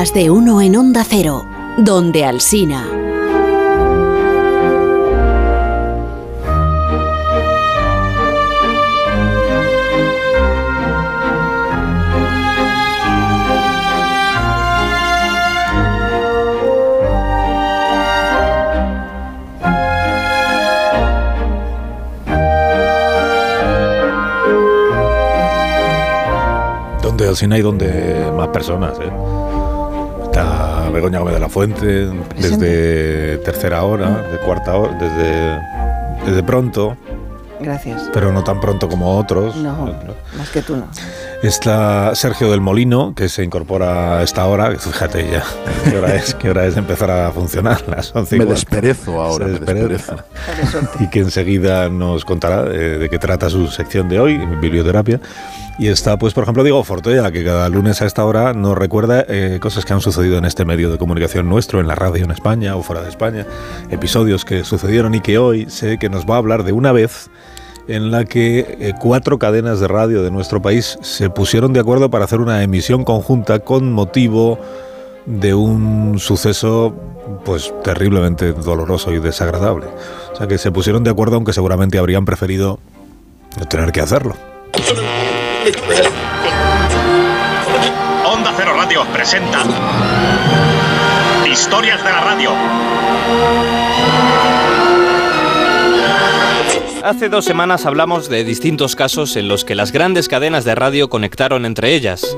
De uno en Onda Cero, donde Alsina. Donde Alsina hay donde más personas, ¿eh? Está Begoña Gómez de la Fuente, desde tercera hora, de cuarta hora, desde, desde pronto, Gracias. pero no tan pronto como otros. No, más que tú no. Está Sergio del Molino, que se incorpora a esta hora. Fíjate ya, ¿qué hora es? ¿Qué hora es empezar a funcionar? Las 11 y Me desperezo ahora, Se me despereza. desperezo. Y que enseguida nos contará eh, de qué trata su sección de hoy, biblioterapia. Y está, pues, por ejemplo, Diego Fortoya, que cada lunes a esta hora nos recuerda eh, cosas que han sucedido en este medio de comunicación nuestro, en la radio en España o fuera de España, episodios que sucedieron y que hoy sé que nos va a hablar de una vez en la que eh, cuatro cadenas de radio de nuestro país se pusieron de acuerdo para hacer una emisión conjunta con motivo de un suceso pues terriblemente doloroso y desagradable. O sea que se pusieron de acuerdo aunque seguramente habrían preferido no tener que hacerlo. Onda Cero Radio presenta Historias de la Radio. Hace dos semanas hablamos de distintos casos en los que las grandes cadenas de radio conectaron entre ellas.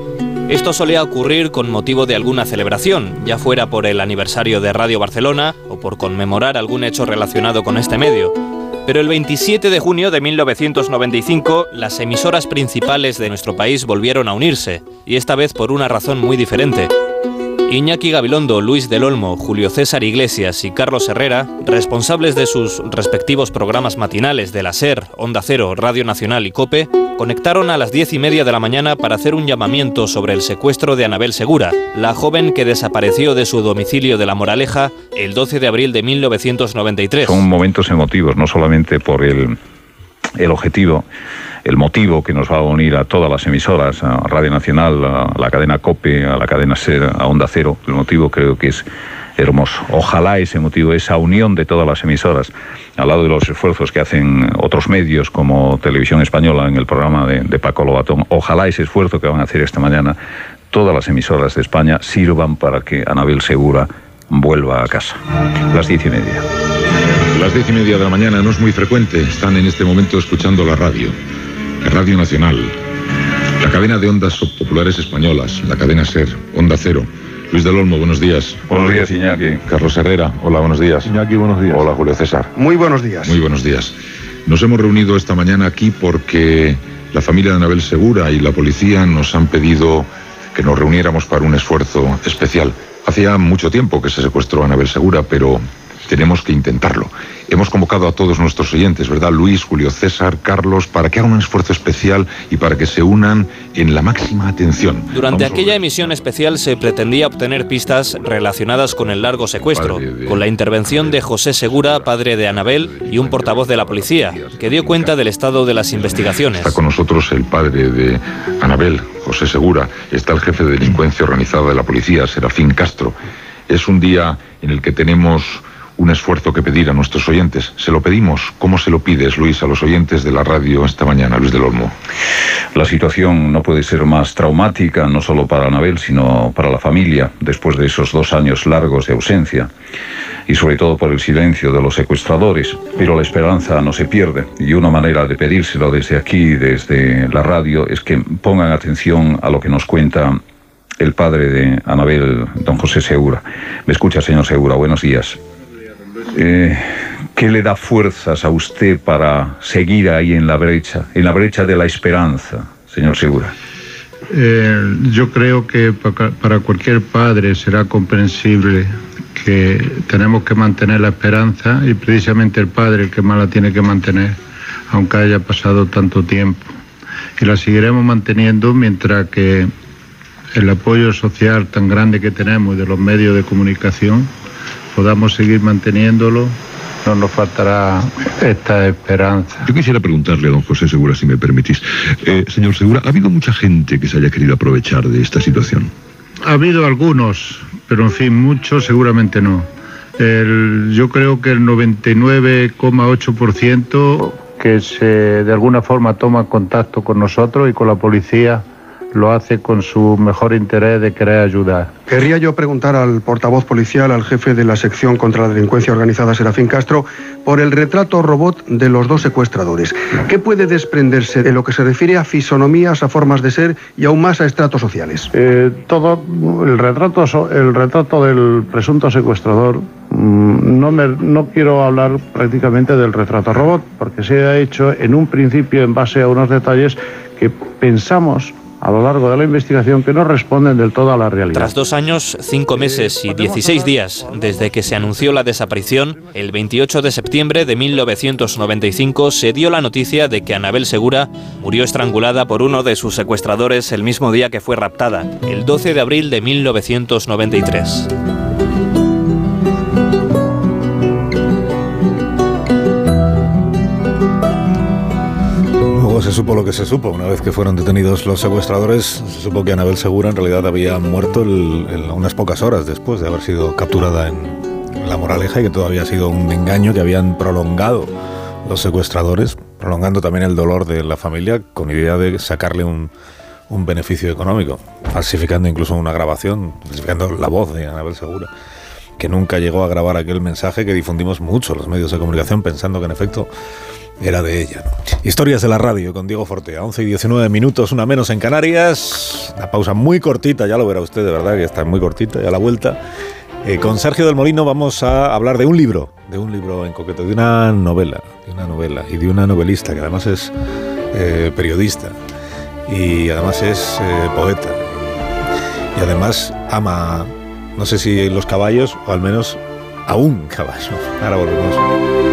Esto solía ocurrir con motivo de alguna celebración, ya fuera por el aniversario de Radio Barcelona o por conmemorar algún hecho relacionado con este medio. Pero el 27 de junio de 1995, las emisoras principales de nuestro país volvieron a unirse, y esta vez por una razón muy diferente. Iñaki Gabilondo, Luis del Olmo, Julio César Iglesias y Carlos Herrera, responsables de sus respectivos programas matinales de la SER, Onda Cero, Radio Nacional y COPE, conectaron a las diez y media de la mañana para hacer un llamamiento sobre el secuestro de Anabel Segura, la joven que desapareció de su domicilio de La Moraleja el 12 de abril de 1993. Son momentos emotivos, no solamente por el, el objetivo, el motivo que nos va a unir a todas las emisoras, a Radio Nacional, a la cadena COPE, a la cadena SER, a Onda Cero. El motivo creo que es hermoso. Ojalá ese motivo, esa unión de todas las emisoras, al lado de los esfuerzos que hacen otros medios como Televisión Española en el programa de, de Paco Lobatón, ojalá ese esfuerzo que van a hacer esta mañana todas las emisoras de España sirvan para que Anabel Segura vuelva a casa. Las diez y media. Las diez y media de la mañana no es muy frecuente. Están en este momento escuchando la radio. La Radio Nacional. La cadena de ondas populares españolas. La cadena SER. Onda Cero. Luis del Olmo, buenos días. Buenos días, Iñaki. Carlos Herrera, hola, buenos días. Iñaki, buenos días. Hola, Julio César. Muy buenos días. Muy buenos días. Nos hemos reunido esta mañana aquí porque la familia de Anabel Segura y la policía nos han pedido que nos reuniéramos para un esfuerzo especial. Hacía mucho tiempo que se secuestró a Anabel Segura, pero tenemos que intentarlo. Hemos convocado a todos nuestros oyentes, ¿verdad? Luis, Julio César, Carlos, para que hagan un esfuerzo especial y para que se unan en la máxima atención. Durante Vamos aquella emisión especial se pretendía obtener pistas relacionadas con el largo secuestro, de- con la intervención de José Segura, padre de Anabel, y un portavoz de la policía, que dio cuenta del estado de las investigaciones. Está con nosotros el padre de Anabel, José Segura. Está el jefe de delincuencia organizada de la policía, Serafín Castro. Es un día en el que tenemos un esfuerzo que pedir a nuestros oyentes. Se lo pedimos. ¿Cómo se lo pides, Luis, a los oyentes de la radio esta mañana, Luis del Olmo? La situación no puede ser más traumática, no solo para Anabel, sino para la familia, después de esos dos años largos de ausencia, y sobre todo por el silencio de los secuestradores. Pero la esperanza no se pierde, y una manera de pedírselo desde aquí, desde la radio, es que pongan atención a lo que nos cuenta el padre de Anabel, don José Segura. ¿Me escucha, señor Segura? Buenos días. Eh, ¿Qué le da fuerzas a usted para seguir ahí en la brecha, en la brecha de la esperanza, señor Segura? Eh, yo creo que pa- para cualquier padre será comprensible que tenemos que mantener la esperanza y precisamente el padre el que más la tiene que mantener, aunque haya pasado tanto tiempo. Y la seguiremos manteniendo mientras que el apoyo social tan grande que tenemos de los medios de comunicación podamos seguir manteniéndolo, no nos faltará esta esperanza. Yo quisiera preguntarle a don José Segura, si me permitís. Eh, señor Segura, ¿ha habido mucha gente que se haya querido aprovechar de esta situación? Ha habido algunos, pero en fin, muchos seguramente no. El- yo creo que el 99,8% que se de alguna forma toma contacto con nosotros y con la policía lo hace con su mejor interés de querer ayudar. Querría yo preguntar al portavoz policial, al jefe de la sección contra la delincuencia organizada, Serafín Castro, por el retrato robot de los dos secuestradores. ¿Qué puede desprenderse en lo que se refiere a fisonomías, a formas de ser y aún más a estratos sociales? Eh, todo el retrato, el retrato del presunto secuestrador, mm, no, me- no quiero hablar prácticamente del retrato robot, porque se ha hecho en un principio en base a unos detalles que pensamos a lo largo de la investigación que no responden del todo a la realidad. Tras dos años, cinco meses y 16 días desde que se anunció la desaparición, el 28 de septiembre de 1995 se dio la noticia de que Anabel Segura murió estrangulada por uno de sus secuestradores el mismo día que fue raptada, el 12 de abril de 1993. Luego se supo lo que se supo. Una vez que fueron detenidos los secuestradores, se supo que Anabel Segura en realidad había muerto unas pocas horas después de haber sido capturada en, en La Moraleja y que todo había sido un engaño que habían prolongado los secuestradores, prolongando también el dolor de la familia con idea de sacarle un, un beneficio económico, falsificando incluso una grabación, falsificando la voz de Anabel Segura que nunca llegó a grabar aquel mensaje que difundimos mucho los medios de comunicación pensando que en efecto era de ella. Historias de la radio con Diego Fortea, 11 y 19 minutos, una menos en Canarias. Una pausa muy cortita, ya lo verá usted, de verdad que está muy cortita, y a la vuelta. eh, con Sergio del Molino vamos a hablar de un libro, de un libro en concreto, de una novela, de una novela y de una novelista que además es eh, periodista y además es eh, poeta y además ama, no sé si los caballos o al menos a un caballo. Ahora volvemos.